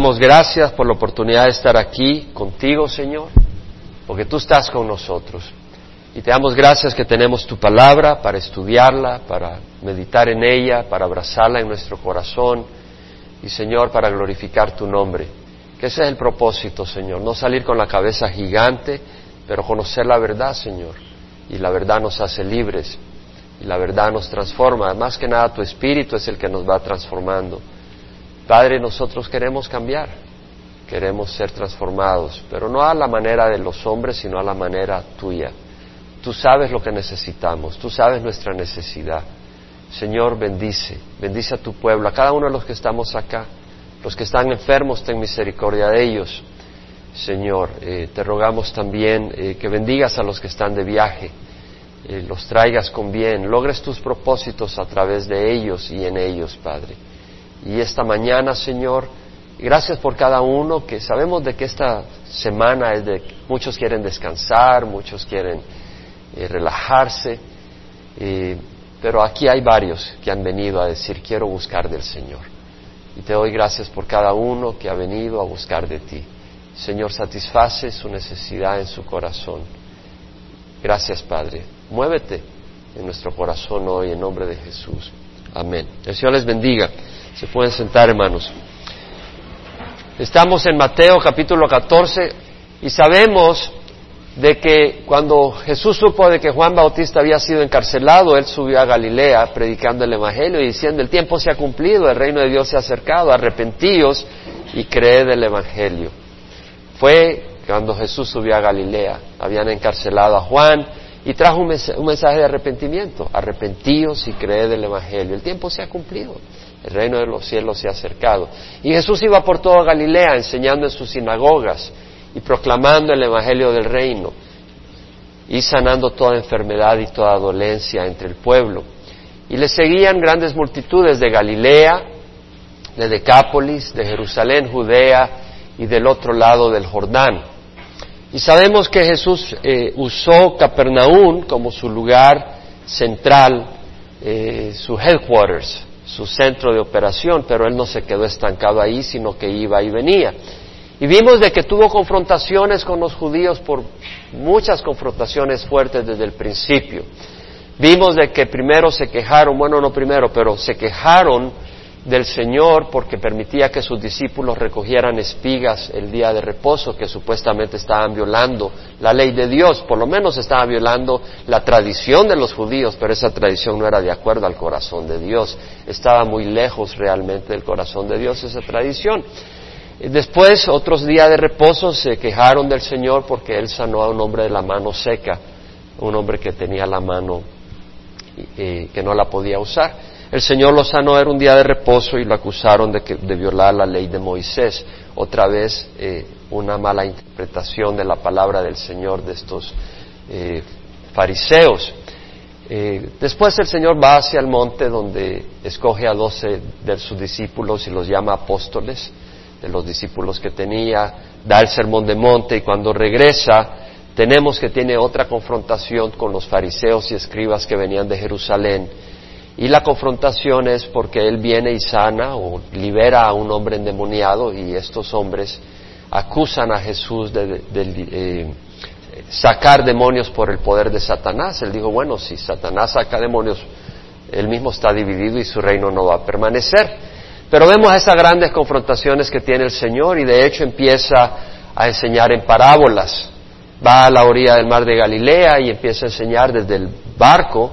damos gracias por la oportunidad de estar aquí contigo, Señor, porque tú estás con nosotros. Y te damos gracias que tenemos tu palabra para estudiarla, para meditar en ella, para abrazarla en nuestro corazón y, Señor, para glorificar tu nombre. Que ese es el propósito, Señor, no salir con la cabeza gigante, pero conocer la verdad, Señor. Y la verdad nos hace libres y la verdad nos transforma. Más que nada tu espíritu es el que nos va transformando. Padre, nosotros queremos cambiar, queremos ser transformados, pero no a la manera de los hombres, sino a la manera tuya. Tú sabes lo que necesitamos, tú sabes nuestra necesidad. Señor, bendice, bendice a tu pueblo, a cada uno de los que estamos acá. Los que están enfermos, ten misericordia de ellos. Señor, eh, te rogamos también eh, que bendigas a los que están de viaje, eh, los traigas con bien, logres tus propósitos a través de ellos y en ellos, Padre. Y esta mañana, Señor, gracias por cada uno, que sabemos de que esta semana es de muchos quieren descansar, muchos quieren eh, relajarse, eh, pero aquí hay varios que han venido a decir, quiero buscar del Señor. Y te doy gracias por cada uno que ha venido a buscar de ti. Señor, satisface su necesidad en su corazón. Gracias, Padre. Muévete en nuestro corazón hoy en nombre de Jesús. Amén. El Señor les bendiga. Se pueden sentar, hermanos. Estamos en Mateo capítulo 14 y sabemos de que cuando Jesús supo de que Juan Bautista había sido encarcelado, él subió a Galilea predicando el Evangelio y diciendo, el tiempo se ha cumplido, el reino de Dios se ha acercado, arrepentíos y creed el Evangelio. Fue cuando Jesús subió a Galilea, habían encarcelado a Juan y trajo un, mensaje de arrepentimiento, arrepentíos y creed el Evangelio. El tiempo se ha cumplido, el reino de los cielos se ha acercado. Y Jesús iba por toda Galilea enseñando en sus sinagogas y proclamando el Evangelio del reino y sanando toda enfermedad y toda dolencia entre el pueblo. Y le seguían grandes multitudes de Galilea, de Decápolis, de Jerusalén, Judea y del otro lado del Jordán. Y sabemos que Jesús eh, usó Capernaum como su lugar central, eh, su headquarters, su centro de operación, pero él no se quedó estancado ahí, sino que iba y venía. Y vimos de que tuvo confrontaciones con los judíos por muchas confrontaciones fuertes desde el principio. Vimos de que primero se quejaron, bueno, no primero, pero se quejaron del Señor porque permitía que sus discípulos recogieran espigas el día de reposo, que supuestamente estaban violando la ley de Dios, por lo menos estaban violando la tradición de los judíos, pero esa tradición no era de acuerdo al corazón de Dios, estaba muy lejos realmente del corazón de Dios esa tradición. Después, otros días de reposo, se quejaron del Señor porque Él sanó a un hombre de la mano seca, un hombre que tenía la mano eh, que no la podía usar. El Señor lo sanó, era un día de reposo y lo acusaron de, que, de violar la ley de Moisés. Otra vez eh, una mala interpretación de la palabra del Señor de estos eh, fariseos. Eh, después el Señor va hacia el monte donde escoge a doce de sus discípulos y los llama apóstoles, de los discípulos que tenía, da el sermón de monte y cuando regresa tenemos que tiene otra confrontación con los fariseos y escribas que venían de Jerusalén y la confrontación es porque él viene y sana o libera a un hombre endemoniado y estos hombres acusan a Jesús de, eh, sacar demonios por el poder de Satanás. Él dijo, bueno, si Satanás saca demonios, él mismo está dividido y su reino no va a permanecer. Pero vemos esas grandes confrontaciones que tiene el Señor y de hecho empieza a enseñar en parábolas. Va a la orilla del mar de Galilea y empieza a enseñar desde el barco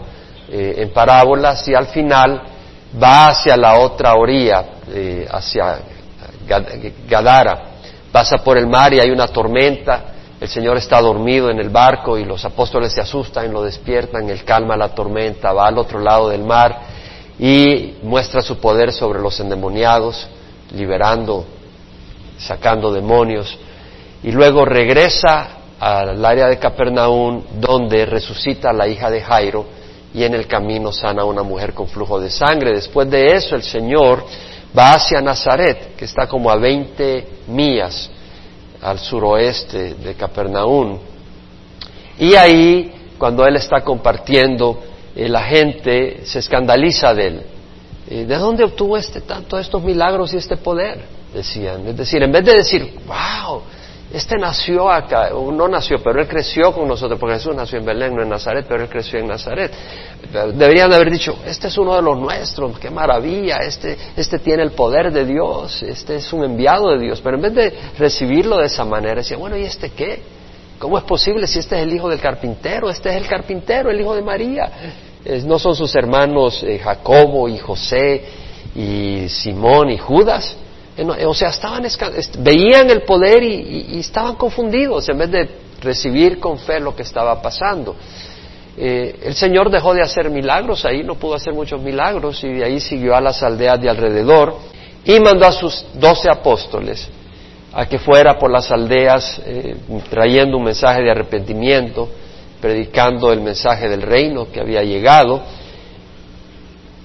eh, en parábolas y al final va hacia la otra orilla, eh, hacia Gadara. Pasa por el mar y hay una tormenta. El Señor está dormido en el barco y los apóstoles se asustan, lo despiertan, Él calma la tormenta, va al otro lado del mar y muestra su poder sobre los endemoniados, liberando, sacando demonios. Y luego regresa al área de Capernaum donde resucita a la hija de Jairo y en el camino sana una mujer con flujo de sangre. Después de eso el Señor va hacia Nazaret, que está como a 20 millas al suroeste de Capernaum. Y ahí, cuando Él está compartiendo, eh, la gente se escandaliza de Él. Eh, ¿De dónde obtuvo este tanto estos milagros y este poder? decían. Es decir, en vez de decir, wow, este nació acá, o no nació, pero él creció con nosotros, porque Jesús nació en Belén, no en Nazaret, pero él creció en Nazaret. Deberían haber dicho, este es uno de los nuestros, qué maravilla, este, este tiene el poder de Dios, este es un enviado de Dios. Pero en vez de recibirlo de esa manera, decían, bueno, ¿y este qué? ¿Cómo es posible si este es el hijo del carpintero? Este es el carpintero, el hijo de María. no son sus hermanos eh, Jacobo y José y Simón y Judas. Eh, o sea, estaban veían el poder y, estaban confundidos en vez de recibir con fe lo que estaba pasando. Eh, el Señor dejó de hacer milagros ahí, no pudo hacer muchos milagros y de ahí siguió a las aldeas de alrededor y mandó a sus doce apóstoles a que fuera por las aldeas eh, trayendo un mensaje de arrepentimiento, predicando el mensaje del reino que había llegado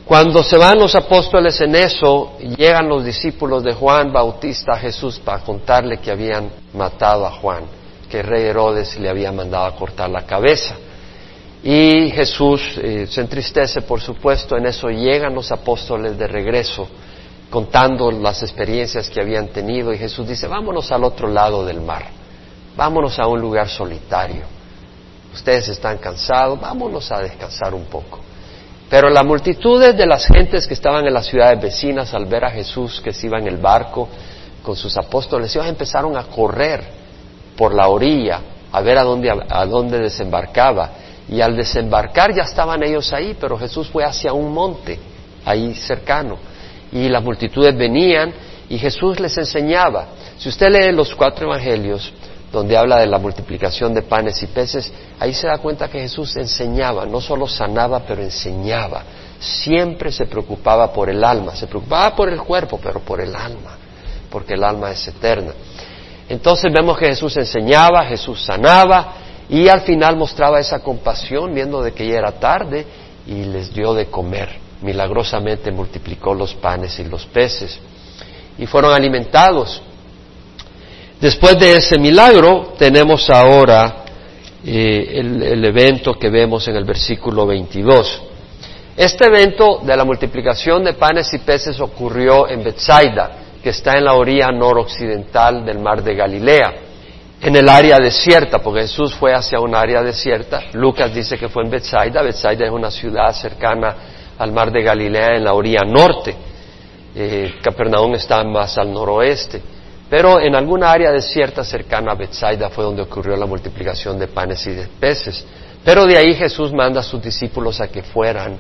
cuando se van los apóstoles en eso, llegan los discípulos de Juan Bautista a Jesús para contarle que habían matado a Juan, que el rey Herodes le había mandado a cortar la cabeza. Y Jesús eh, se entristece, por supuesto, en eso llegan los apóstoles de regreso contando las experiencias que habían tenido y Jesús dice, vámonos al otro lado del mar, vámonos a un lugar solitario. Ustedes están cansados, vámonos a descansar un poco. Pero la multitud de las gentes que estaban en las ciudades vecinas al ver a Jesús que se iba en el barco con sus apóstoles, ellos empezaron a correr por la orilla a ver a dónde, a dónde desembarcaba. Y al desembarcar ya estaban ellos ahí, pero Jesús fue hacia un monte ahí cercano. Y las multitudes venían y Jesús les enseñaba. Si usted lee los cuatro evangelios, donde habla de la multiplicación de panes y peces, ahí se da cuenta que Jesús enseñaba, no solo sanaba, pero enseñaba. Siempre se preocupaba por el alma, se preocupaba por el cuerpo, pero por el alma, porque el alma es eterna. Entonces vemos que Jesús enseñaba, Jesús sanaba y al final mostraba esa compasión viendo de que ya era tarde y les dio de comer. Milagrosamente multiplicó los panes y los peces y fueron alimentados. Después de ese milagro tenemos ahora eh, el, evento que vemos en el versículo 22. Este evento de la multiplicación de panes y peces ocurrió en Bethsaida, que está en la orilla noroccidental del mar de Galilea, en el área desierta, porque Jesús fue hacia un área desierta. Lucas dice que fue en Bethsaida. Bethsaida es una ciudad cercana al mar de Galilea en la orilla norte. Eh, Capernaum está más al noroeste. Pero en alguna área desierta cercana a Bethsaida fue donde ocurrió la multiplicación de panes y de peces. Pero de ahí Jesús manda a sus discípulos a que fueran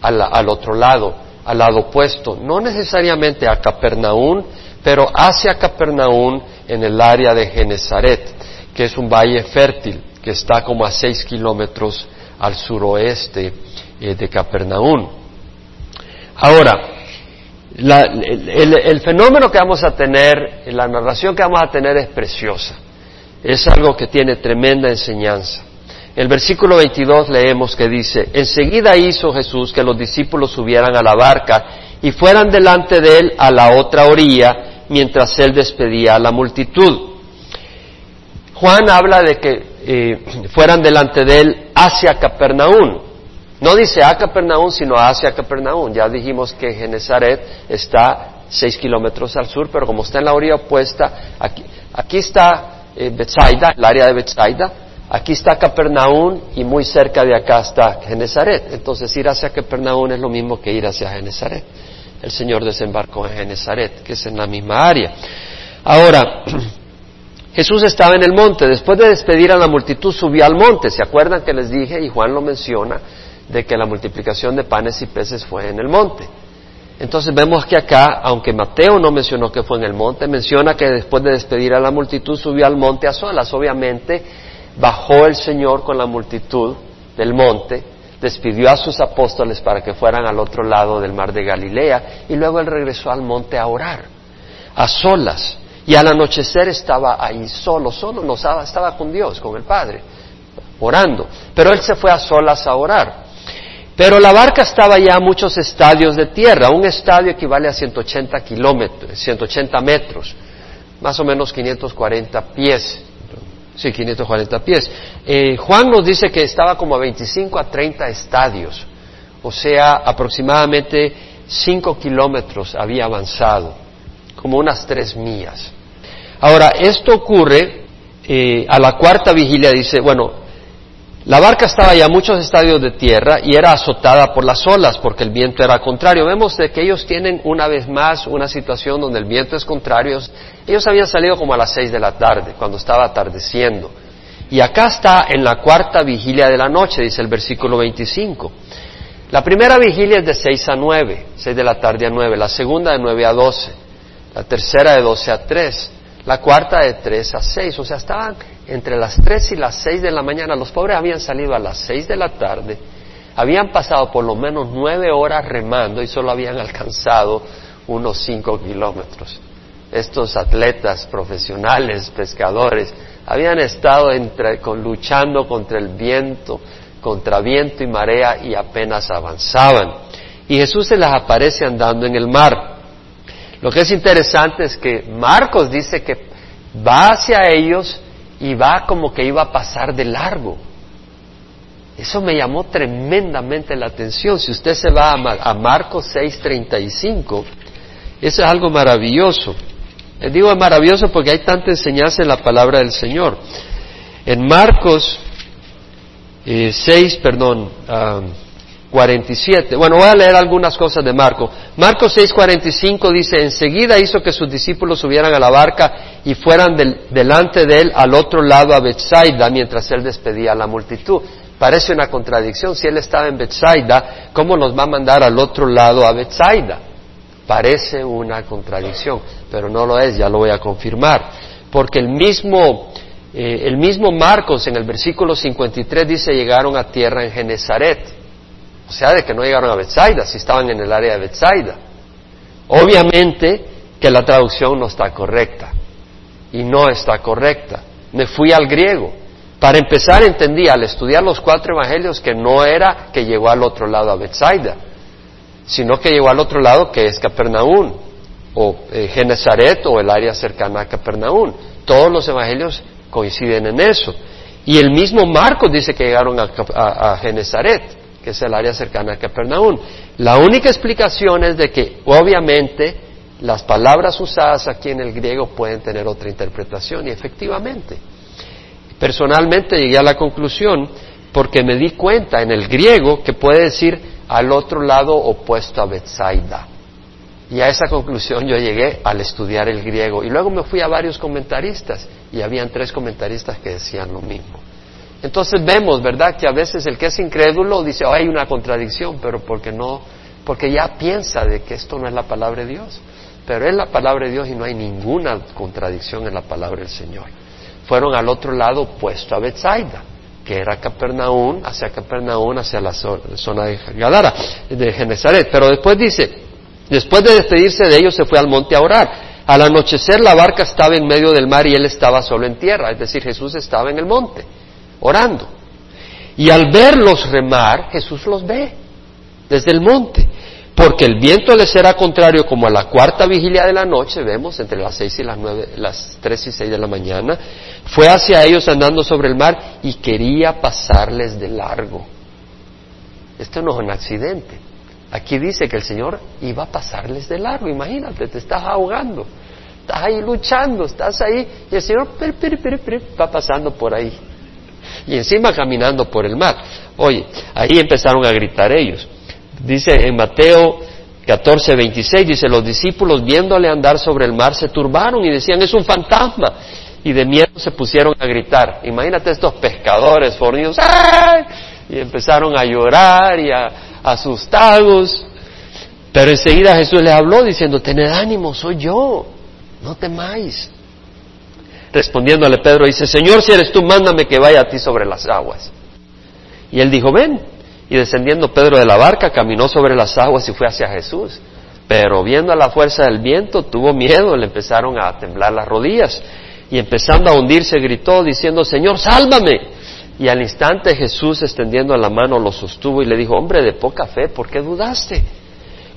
al, otro lado, al lado opuesto, no necesariamente a Capernaum, pero hacia Capernaum en el área de Genezaret, que es un valle fértil que está como a seis kilómetros al suroeste eh, de Capernaum. Ahora, el, fenómeno que vamos a tener, la narración que vamos a tener es preciosa. Es algo que tiene tremenda enseñanza. En el versículo 22 leemos que dice, enseguida hizo Jesús que los discípulos subieran a la barca y fueran delante de él a la otra orilla mientras él despedía a la multitud. Juan habla de que eh, fueran delante de él hacia Capernaum. No dice a Capernaum, sino hacia Capernaum. Ya dijimos que Genezaret está seis kilómetros al sur, pero como está en la orilla opuesta, aquí, está eh, el área de Bethsaida, aquí está Capernaum y muy cerca de acá está Genezaret. Entonces ir hacia Capernaum es lo mismo que ir hacia Genezaret. El Señor desembarcó en Genezaret, que es en la misma área. Ahora, Jesús estaba en el monte, después de despedir a la multitud subió al monte, ¿se acuerdan que les dije? Y Juan lo menciona, de que la multiplicación de panes y peces fue en el monte. Entonces vemos que acá, aunque Mateo no mencionó que fue en el monte, menciona que después de despedir a la multitud subió al monte a solas. Obviamente bajó el Señor con la multitud del monte, despidió a sus apóstoles para que fueran al otro lado del mar de Galilea y luego él regresó al monte a orar, a solas. Y al anochecer estaba ahí solo, solo, no estaba, estaba con Dios, con el Padre, orando. Pero él se fue a solas a orar. Pero la barca estaba ya a muchos estadios de tierra. Un estadio equivale a 180 kilómetros, 180 metros, más o menos 540 pies. Sí, 540 pies. Eh, Juan nos dice que estaba como a 25 a 30 estadios, o sea, aproximadamente 5 kilómetros había avanzado como unas tres millas. Ahora, esto ocurre eh, a la cuarta vigilia, dice, bueno, la barca estaba ya a muchos estadios de tierra y era azotada por las olas porque el viento era contrario. Vemos de que ellos tienen una vez más una situación donde el viento es contrario. Ellos habían salido como a las seis de la tarde, cuando estaba atardeciendo. Y acá está en la cuarta vigilia de la noche, dice el versículo 25. La primera vigilia es de seis a nueve, seis de la tarde a nueve. La segunda de nueve a doce. La tercera de doce a tres. La cuarta de tres a seis. O sea, estaban entre las tres y las seis de la mañana. Los pobres habían salido a las seis de la tarde, habían pasado por lo menos nueve horas remando y solo habían alcanzado unos cinco kilómetros. Estos atletas profesionales, pescadores, habían estado luchando contra el viento, contra viento y marea y apenas avanzaban. Y Jesús se les aparece andando en el mar. Lo que es interesante es que Marcos dice que va hacia ellos y va como que iba a pasar de largo. Eso me llamó tremendamente la atención. Si usted se va a, Marcos 6:35, eso es algo maravilloso. Les digo maravilloso porque hay tanta enseñanza en la palabra del Señor. En Marcos 6, eh, perdón, 47. Bueno, voy a leer algunas cosas de Marcos. Marcos 6:45 dice, enseguida hizo que sus discípulos subieran a la barca y fueran delante de él al otro lado a Bethsaida mientras él despedía a la multitud. Parece una contradicción. Si él estaba en Bethsaida, ¿cómo los va a mandar al otro lado a Bethsaida? Parece una contradicción, pero no lo es, ya lo voy a confirmar. Porque el mismo, eh, el mismo Marcos en el versículo 53 dice llegaron a tierra en Genezaret. O sea, de que no llegaron a Bethsaida, si estaban en el área de Bethsaida. Obviamente que la traducción no está correcta. Y no está correcta. Me fui al griego. Para empezar entendí al estudiar los cuatro evangelios que no era que llegó al otro lado a Bethsaida, sino que llegó al otro lado que es Capernaum, o eh, Genezaret o el área cercana a Capernaum. Todos los evangelios coinciden en eso. Y el mismo Marcos dice que llegaron a, a Genezaret que es el área cercana a Capernaum. La única explicación es de que obviamente las palabras usadas aquí en el griego pueden tener otra interpretación y efectivamente. Personalmente llegué a la conclusión porque me di cuenta en el griego que puede decir al otro lado opuesto a Bethsaida. Y a esa conclusión yo llegué al estudiar el griego. Y luego me fui a varios comentaristas y habían tres comentaristas que decían lo mismo. Entonces vemos, ¿verdad?, que a veces el que es incrédulo dice, oh, hay una contradicción, pero porque no, porque ya piensa de que esto no es la palabra de Dios. Pero es la palabra de Dios y no hay ninguna contradicción en la palabra del Señor. Fueron al otro lado opuesto a Bethsaida, que era Capernaum, hacia Capernaum, hacia la zona de Gadara, de Genezaret. Pero después dice, después de despedirse de ellos se fue al monte a orar. Al anochecer la barca estaba en medio del mar y él estaba solo en tierra, es decir, Jesús estaba en el monte orando. Y al verlos remar, Jesús los ve desde el monte, porque el viento les era contrario como a la cuarta vigilia de la noche, vemos entre las seis y las nueve, las tres y seis de la mañana, fue hacia ellos andando sobre el mar y quería pasarles de largo. Esto no es un accidente. Aquí dice que el Señor iba a pasarles de largo. Imagínate, te estás ahogando, estás ahí luchando, estás ahí y el Señor va pasando por ahí y encima caminando por el mar. Oye, ahí empezaron a gritar ellos. Dice en Mateo 14, 26, dice, los discípulos viéndole andar sobre el mar se turbaron y decían, es un fantasma. Y de miedo se pusieron a gritar. Imagínate estos pescadores fornidos. Y empezaron a llorar y a, asustados. Pero enseguida Jesús les habló diciendo, tened ánimo, soy yo, no temáis. Respondiéndole Pedro dice, Señor, si eres tú, mándame que vaya a ti sobre las aguas. Y él dijo, ven. Y descendiendo Pedro de la barca, caminó sobre las aguas y fue hacia Jesús. Pero viendo la fuerza del viento, tuvo miedo, le empezaron a temblar las rodillas. Y empezando a hundirse, gritó diciendo, Señor, sálvame. Y al instante Jesús, extendiendo la mano, lo sostuvo y le dijo, hombre de poca fe, ¿por qué dudaste?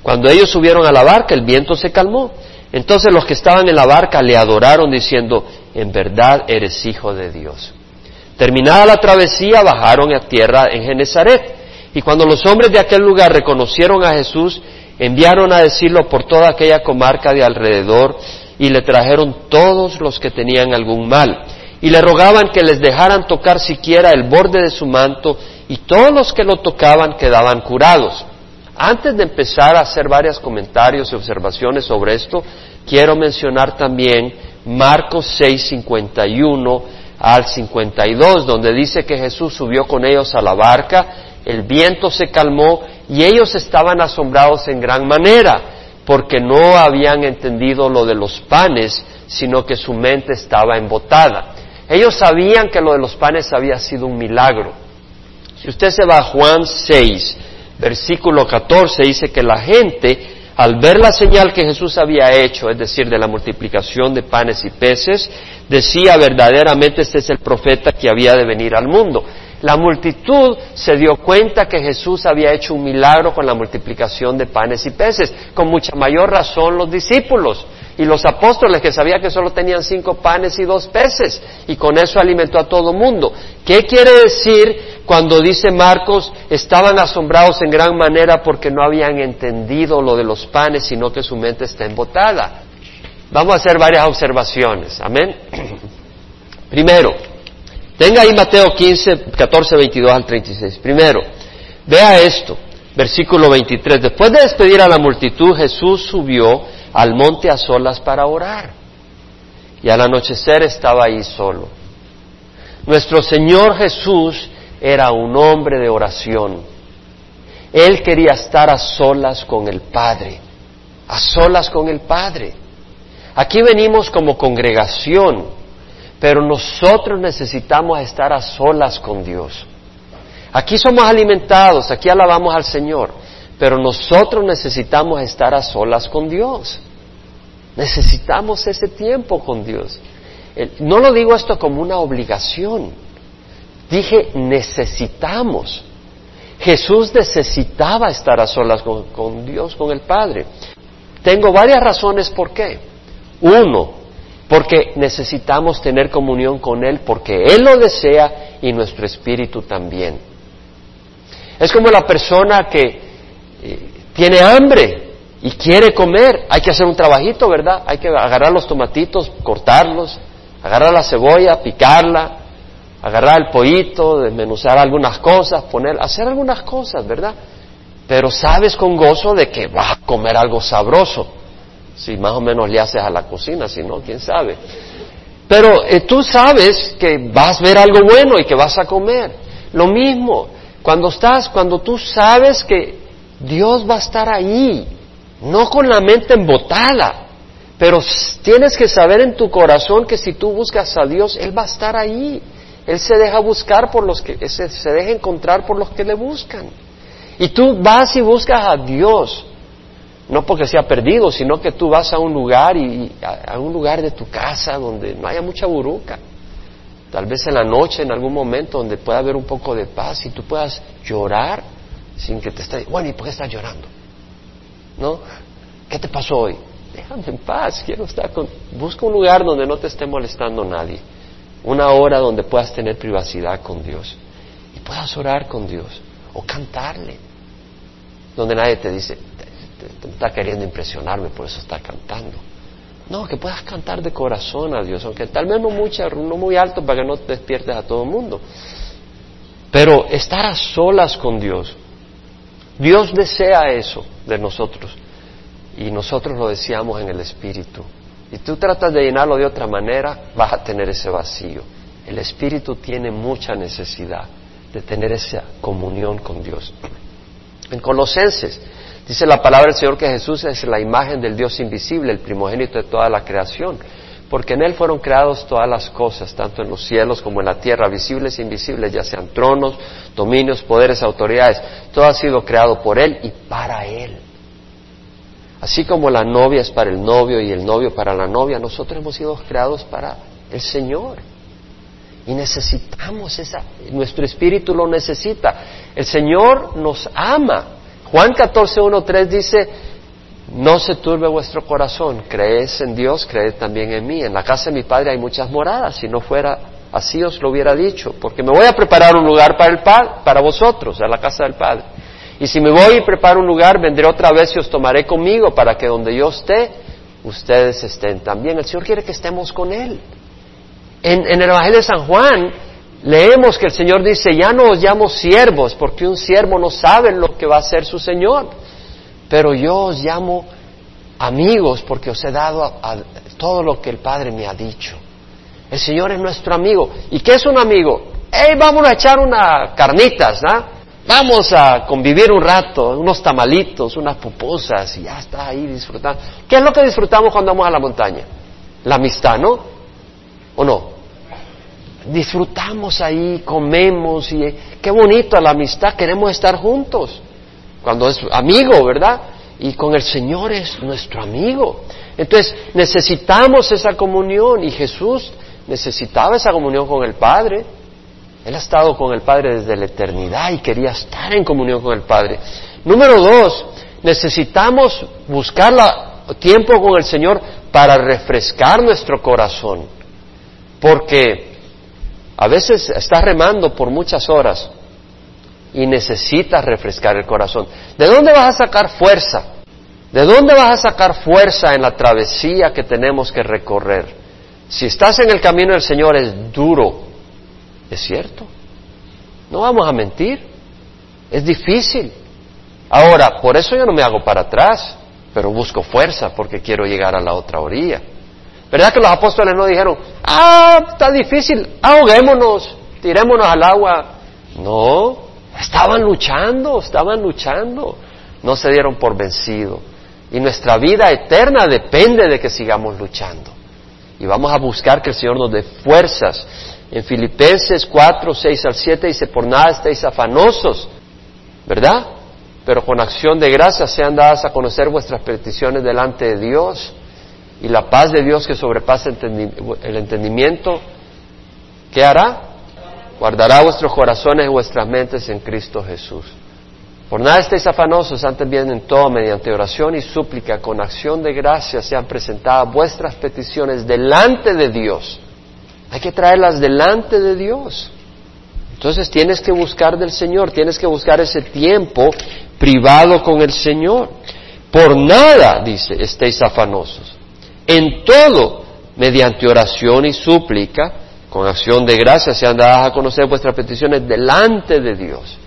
Cuando ellos subieron a la barca, el viento se calmó. Entonces los que estaban en la barca le adoraron diciendo, en verdad eres hijo de Dios. Terminada la travesía, bajaron a tierra en Genezaret. Y cuando los hombres de aquel lugar reconocieron a Jesús, enviaron a decirlo por toda aquella comarca de alrededor y le trajeron todos los que tenían algún mal, y le rogaban que les dejaran tocar siquiera el borde de su manto, y todos los que lo tocaban quedaban curados. Antes de empezar a hacer varios comentarios y observaciones sobre esto, quiero mencionar también Marcos 6, 51 al 52, donde dice que Jesús subió con ellos a la barca, el viento se calmó y ellos estaban asombrados en gran manera, porque no habían entendido lo de los panes, sino que su mente estaba embotada. Ellos sabían que lo de los panes había sido un milagro. Si usted se va a Juan 6, versículo 14, dice que la gente, al ver la señal que Jesús había hecho, es decir, de la multiplicación de panes y peces, decía verdaderamente este es el profeta que había de venir al mundo. La multitud se dio cuenta que Jesús había hecho un milagro con la multiplicación de panes y peces, con mucha mayor razón los discípulos y los apóstoles que sabían que solo tenían cinco panes y dos peces y con eso alimentó a todo mundo. ¿Qué quiere decir cuando dice Marcos estaban asombrados en gran manera porque no habían entendido lo de los panes, sino que su mente está embotada? Vamos a hacer varias observaciones. Amén. Primero, tenga ahí Mateo 15, 14, 22 al 36. Primero, vea esto, versículo 23. Después de despedir a la multitud, Jesús subió al monte a solas para orar. Y al anochecer estaba ahí solo. Nuestro Señor Jesús era un hombre de oración. Él quería estar a solas con el Padre, a solas con el Padre. Aquí venimos como congregación, pero nosotros necesitamos estar a solas con Dios. Aquí somos alimentados, aquí alabamos al Señor, pero nosotros necesitamos estar a solas con Dios. Necesitamos ese tiempo con Dios. No lo digo esto como una obligación, dije necesitamos. Jesús necesitaba estar a solas con, con Dios, con el Padre. Tengo varias razones por qué. Uno, porque necesitamos tener comunión con Él, porque Él lo desea y nuestro espíritu también. Es como la persona que eh, tiene hambre y quiere comer. Hay que hacer un trabajito, ¿verdad? Hay que agarrar los tomatitos, cortarlos, agarrar la cebolla, picarla, agarrar el pollito, desmenuzar algunas cosas, poner, hacer algunas cosas, ¿verdad? Pero sabes con gozo de que vas a comer algo sabroso si más o menos le haces a la cocina, si no, quién sabe. Pero eh, tú sabes que vas a ver algo bueno y que vas a comer. Lo mismo, cuando estás, cuando tú sabes que Dios va a estar ahí, no con la mente embotada, pero tienes que saber en tu corazón que si tú buscas a Dios, Él va a estar ahí. Él se deja buscar por los que, se, se deja encontrar por los que le buscan. Y tú vas y buscas a Dios no porque sea perdido, sino que tú vas a un lugar y a, un lugar de tu casa donde no haya mucha buruca. Tal vez en la noche, en algún momento, donde pueda haber un poco de paz y tú puedas llorar sin que te esté. Bueno, ¿y por qué estás llorando? ¿No? ¿Qué te pasó hoy? Déjame en paz, quiero estar con. Busca un lugar donde no te esté molestando nadie. Una hora donde puedas tener privacidad con Dios y puedas orar con Dios o cantarle. Donde nadie te dice, está queriendo impresionarme, por eso está cantando. No, que puedas cantar de corazón a Dios, aunque tal vez no, mucha, no muy alto para que no te despiertes a todo el mundo. Pero estar a solas con Dios. Dios desea eso de nosotros y nosotros lo deseamos en el Espíritu. Y tú tratas de llenarlo de otra manera, vas a tener ese vacío. El Espíritu tiene mucha necesidad de tener esa comunión con Dios. En Colosenses Dice la palabra del Señor que Jesús es la imagen del Dios invisible, el primogénito de toda la creación, porque en Él fueron creadas todas las cosas, tanto en los cielos como en la tierra, visibles e invisibles, ya sean tronos, dominios, poderes, autoridades, todo ha sido creado por Él y para Él. Así como la novia es para el novio y el novio para la novia, nosotros hemos sido creados para el Señor. Y necesitamos esa, nuestro espíritu lo necesita. El Señor nos ama Juan 14, 1, 3 dice, no se turbe vuestro corazón, crees en Dios, creed también en mí. En la casa de mi Padre hay muchas moradas, si no fuera así os lo hubiera dicho, porque me voy a preparar un lugar para, el para vosotros, a la casa del Padre. Y si me voy y preparo un lugar, vendré otra vez y os tomaré conmigo para que donde yo esté, ustedes estén también. El Señor quiere que estemos con Él. En el Evangelio de San Juan leemos que el Señor dice, ya no os llamo siervos, porque un siervo no sabe lo que va a hacer su Señor, pero yo os llamo amigos porque os he dado a, todo lo que el Padre me ha dicho. El Señor es nuestro amigo. ¿Y qué es un amigo? ¡Ey, vamos a echar unas carnitas, ¿no? Vamos a convivir un rato, unos tamalitos, unas pupusas, y ya está ahí disfrutando. ¿Qué es lo que disfrutamos cuando vamos a la montaña? La amistad, ¿no? ¿O no? Disfrutamos ahí, comemos, y qué bonito la amistad, queremos estar juntos. Cuando es amigo, ¿verdad? Y con el Señor es nuestro amigo. Entonces necesitamos esa comunión y Jesús necesitaba esa comunión con el Padre. Él ha estado con el Padre desde la eternidad y quería estar en comunión con el Padre. Número dos, necesitamos buscar tiempo con el Señor para refrescar nuestro corazón. Porque a veces estás remando por muchas horas y necesitas refrescar el corazón. ¿De dónde vas a sacar fuerza? ¿De dónde vas a sacar fuerza en la travesía que tenemos que recorrer? Si estás en el camino del Señor es duro, es cierto. No vamos a mentir. Es difícil. Ahora, por eso yo no me hago para atrás, pero busco fuerza porque quiero llegar a la otra orilla. ¿Verdad que los apóstoles no dijeron, ah, está difícil, ahoguémonos, tirémonos al agua? No, estaban luchando, estaban luchando. No se dieron por vencido. Y nuestra vida eterna depende de que sigamos luchando. Y vamos a buscar que el Señor nos dé fuerzas en Filipenses 4, 6 al 7 dice, por nada estéis afanosos, ¿verdad? Pero con acción de gracia sean dadas a conocer vuestras peticiones delante de Dios y la paz de Dios que sobrepasa el entendimiento, ¿qué hará? Guardará vuestros corazones y vuestras mentes en Cristo Jesús. Por nada estéis afanosos, antes bien en todo, mediante oración y súplica, con acción de gracia sean presentadas vuestras peticiones delante de Dios hay que traerlas delante de Dios. Entonces tienes que buscar del Señor, tienes que buscar ese tiempo privado con el Señor. Por nada, dice, estéis afanosos. En todo, mediante oración y súplica, con acción de gracia, sean dadas a conocer vuestras peticiones delante de Dios.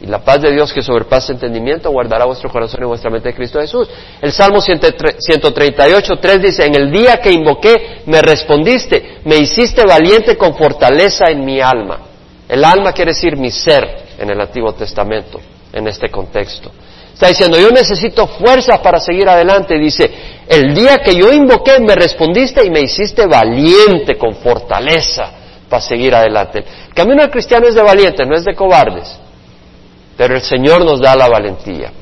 Y la paz de Dios que sobrepasa entendimiento guardará vuestro corazón y vuestra mente de Cristo Jesús. El Salmo 138, 3 dice, en el día que invoqué me respondiste, me hiciste valiente con fortaleza en mi alma. El alma quiere decir mi ser en el Antiguo Testamento, en este contexto. Está diciendo, yo necesito fuerzas para seguir adelante. Dice, el día que yo invoqué me respondiste y me hiciste valiente con fortaleza para seguir adelante. El camino del cristiano es de valientes, no es de cobardes pero el Señor nos da la valentía.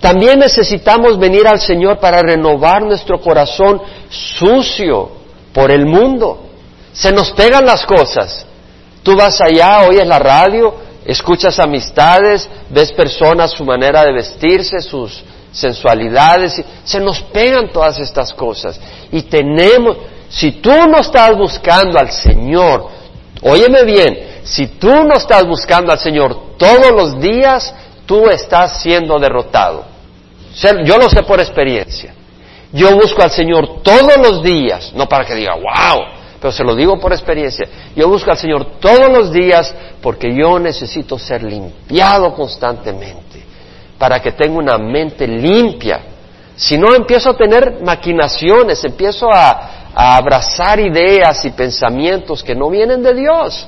También necesitamos venir al Señor para renovar nuestro corazón sucio por el mundo. Se nos pegan las cosas. Tú vas allá, oyes la radio, escuchas amistades, ves personas, su manera de vestirse, sus sensualidades, se nos pegan todas estas cosas. Y tenemos, si tú no estás buscando al Señor, óyeme bien, si tú no estás buscando al Señor todos los días, tú estás siendo derrotado. Yo lo sé por experiencia. Yo busco al Señor todos los días, no para que diga, wow, pero se lo digo por experiencia. Yo busco al Señor todos los días porque yo necesito ser limpiado constantemente, para que tenga una mente limpia. Si no, empiezo a tener maquinaciones, empiezo a, abrazar ideas y pensamientos que no vienen de Dios.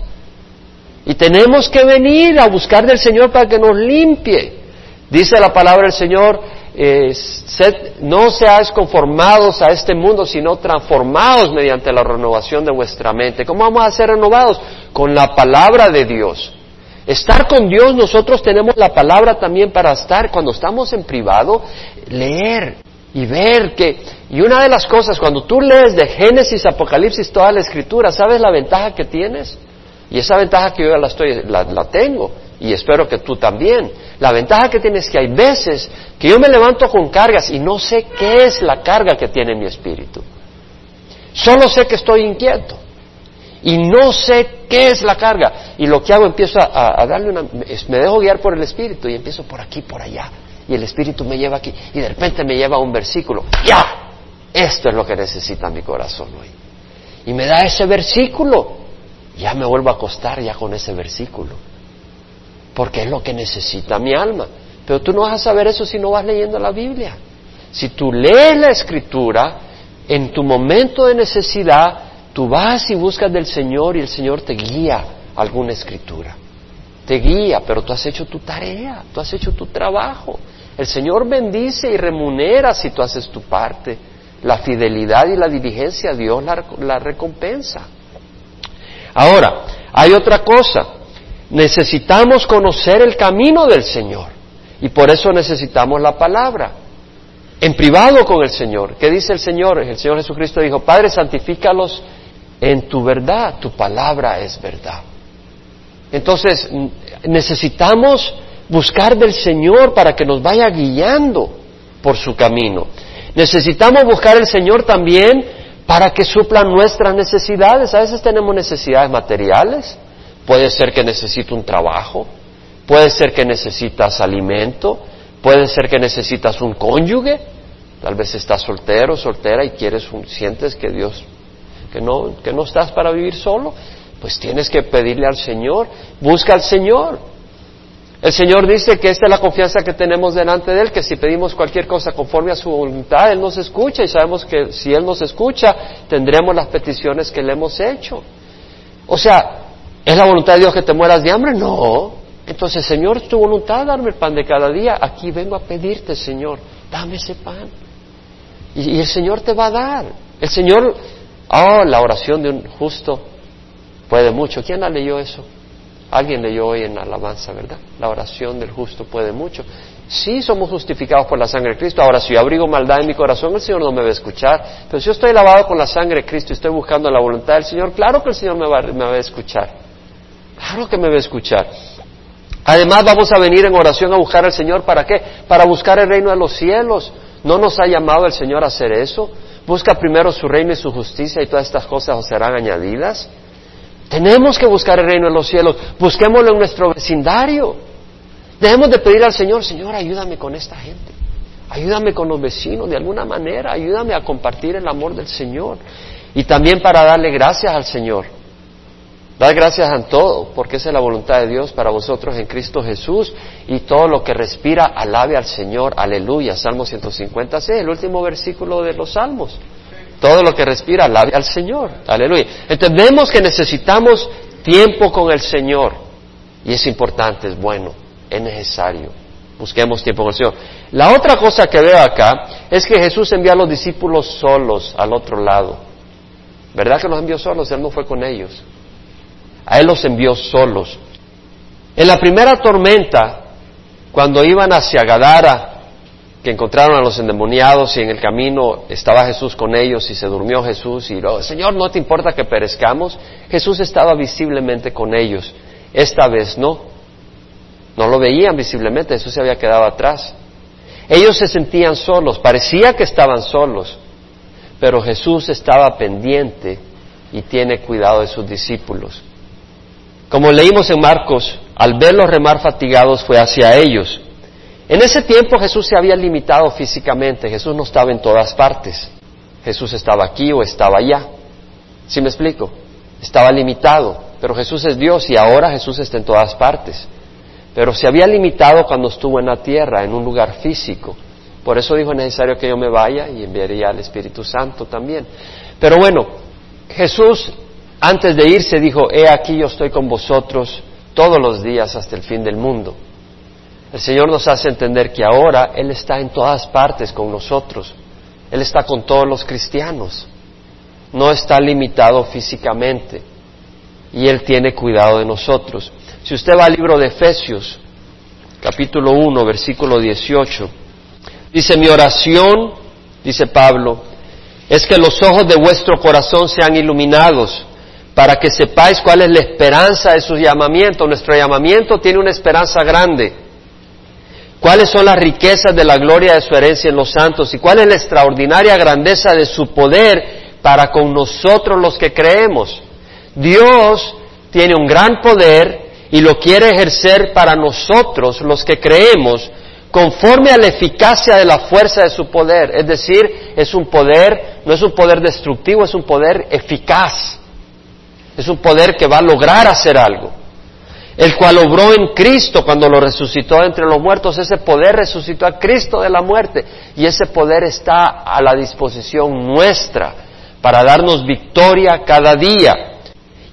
Y tenemos que venir a buscar del Señor para que nos limpie. Dice la palabra del Señor, eh, no seáis conformados a este mundo, sino transformados mediante la renovación de vuestra mente. ¿Cómo vamos a ser renovados? Con la palabra de Dios. Estar con Dios, nosotros tenemos la palabra también para estar, cuando estamos en privado, leer y ver que, y una de las cosas, cuando tú lees de Génesis, Apocalipsis, toda la escritura, ¿sabes la ventaja que tienes? Y esa ventaja que yo la, estoy, la, tengo y espero que tú también. La ventaja que tienes es que hay veces que yo me levanto con cargas y no sé qué es la carga que tiene mi espíritu. Solo sé que estoy inquieto y no sé qué es la carga. Y lo que hago empiezo a, darle una... Me dejo guiar por el espíritu y empiezo por aquí, por allá. Y el espíritu me lleva aquí y de repente me lleva a un versículo. ¡Ya! Esto es lo que necesita mi corazón hoy. Y me da ese versículo. Ya me vuelvo a acostar ya con ese versículo. Porque es lo que necesita mi alma. Pero tú no vas a saber eso si no vas leyendo la Biblia. Si tú lees la escritura, en tu momento de necesidad, tú vas y buscas del Señor y el Señor te guía alguna escritura. Te guía, pero tú has hecho tu tarea, tú has hecho tu trabajo. El Señor bendice y remunera si tú haces tu parte. La fidelidad y la diligencia, Dios la, la recompensa. Ahora, hay otra cosa. Necesitamos conocer el camino del Señor. Y por eso necesitamos la palabra. En privado con el Señor. ¿Qué dice el Señor? El Señor Jesucristo dijo, Padre, santifícalos en tu verdad. Tu palabra es verdad. Entonces, necesitamos buscar del Señor para que nos vaya guiando por su camino. Necesitamos buscar el Señor también para que suplan nuestras necesidades. A veces tenemos necesidades materiales. Puede ser que necesito un trabajo. Puede ser que necesitas alimento. Puede ser que necesitas un cónyuge. Tal vez estás soltero, soltera y quieres sientes que Dios que no que no estás para vivir solo pues tienes que pedirle al Señor, busca al Señor. El Señor dice que esta es la confianza que tenemos delante de Él, que si pedimos cualquier cosa conforme a su voluntad, Él nos escucha y sabemos que si Él nos escucha, tendremos las peticiones que le hemos hecho. O sea, ¿es la voluntad de Dios que te mueras de hambre? No. Entonces, Señor, tu voluntad darme el pan de cada día. Aquí vengo a pedirte, Señor, dame ese pan. Y, el Señor te va a dar. El Señor, oh, la oración de un justo puede mucho. ¿Quién la leyó eso? Alguien leyó hoy en alabanza, ¿verdad? La oración del justo puede mucho. Sí somos justificados por la sangre de Cristo. Ahora, si yo abrigo maldad en mi corazón, el Señor no me va a escuchar. Pero si yo estoy lavado con la sangre de Cristo y estoy buscando la voluntad del Señor, claro que el Señor me va a escuchar. Claro que me va a escuchar. Además, vamos a venir en oración a buscar al Señor. ¿Para qué? Para buscar el reino de los cielos. ¿No nos ha llamado el Señor a hacer eso? Busca primero su reino y su justicia y todas estas cosas os serán añadidas. Tenemos que buscar el reino de los cielos. Busquémoslo en nuestro vecindario. Dejemos de pedir al Señor, Señor, ayúdame con esta gente. Ayúdame con los vecinos de alguna manera. Ayúdame a compartir el amor del Señor. Y también para darle gracias al Señor. Dar gracias a todo, porque esa es la voluntad de Dios para vosotros en Cristo Jesús. Y todo lo que respira, alabe al Señor. Aleluya. Salmo 156, el último versículo de los Salmos. Todo lo que respira, alabe al Señor. Aleluya. Entendemos que necesitamos tiempo con el Señor. Y es importante, es bueno, es necesario. Busquemos tiempo con el Señor. La otra cosa que veo acá es que Jesús envió a los discípulos solos al otro lado. ¿Verdad que los envió solos? Él no fue con ellos. A Él los envió solos. En la primera tormenta, cuando iban hacia Gadara, que encontraron a los endemoniados y en el camino estaba Jesús con ellos y se durmió Jesús y lo, Señor, ¿no te importa que perezcamos? Jesús estaba visiblemente con ellos. Esta vez no. No lo veían visiblemente, Jesús se había quedado atrás. Ellos se sentían solos, parecía que estaban solos, pero Jesús estaba pendiente y tiene cuidado de sus discípulos. Como leímos en Marcos, al verlos remar fatigados fue hacia ellos en ese tiempo Jesús se había limitado físicamente, Jesús no estaba en todas partes. Jesús estaba aquí o estaba allá. ¿Sí me explico? Estaba limitado, pero Jesús es Dios y ahora Jesús está en todas partes. Pero se había limitado cuando estuvo en la tierra, en un lugar físico. Por eso dijo es necesario que yo me vaya y enviaría al Espíritu Santo también. Pero bueno, Jesús antes de irse dijo, he aquí yo estoy con vosotros todos los días hasta el fin del mundo. El Señor nos hace entender que ahora Él está en todas partes con nosotros. Él está con todos los cristianos. No está limitado físicamente. Y Él tiene cuidado de nosotros. Si usted va al libro de Efesios, capítulo 1, versículo 18, dice, mi oración, dice Pablo, es que los ojos de vuestro corazón sean iluminados para que sepáis cuál es la esperanza de su llamamiento. Nuestro llamamiento tiene una esperanza grande cuáles son las riquezas de la gloria de su herencia en los santos y cuál es la extraordinaria grandeza de su poder para con nosotros los que creemos. Dios tiene un gran poder y lo quiere ejercer para nosotros los que creemos conforme a la eficacia de la fuerza de su poder. Es decir, es un poder, no es un poder destructivo, es un poder eficaz. Es un poder que va a lograr hacer algo. El cual obró en Cristo cuando lo resucitó entre los muertos. Ese poder resucitó a Cristo de la muerte. Y ese poder está a la disposición nuestra para darnos victoria cada día.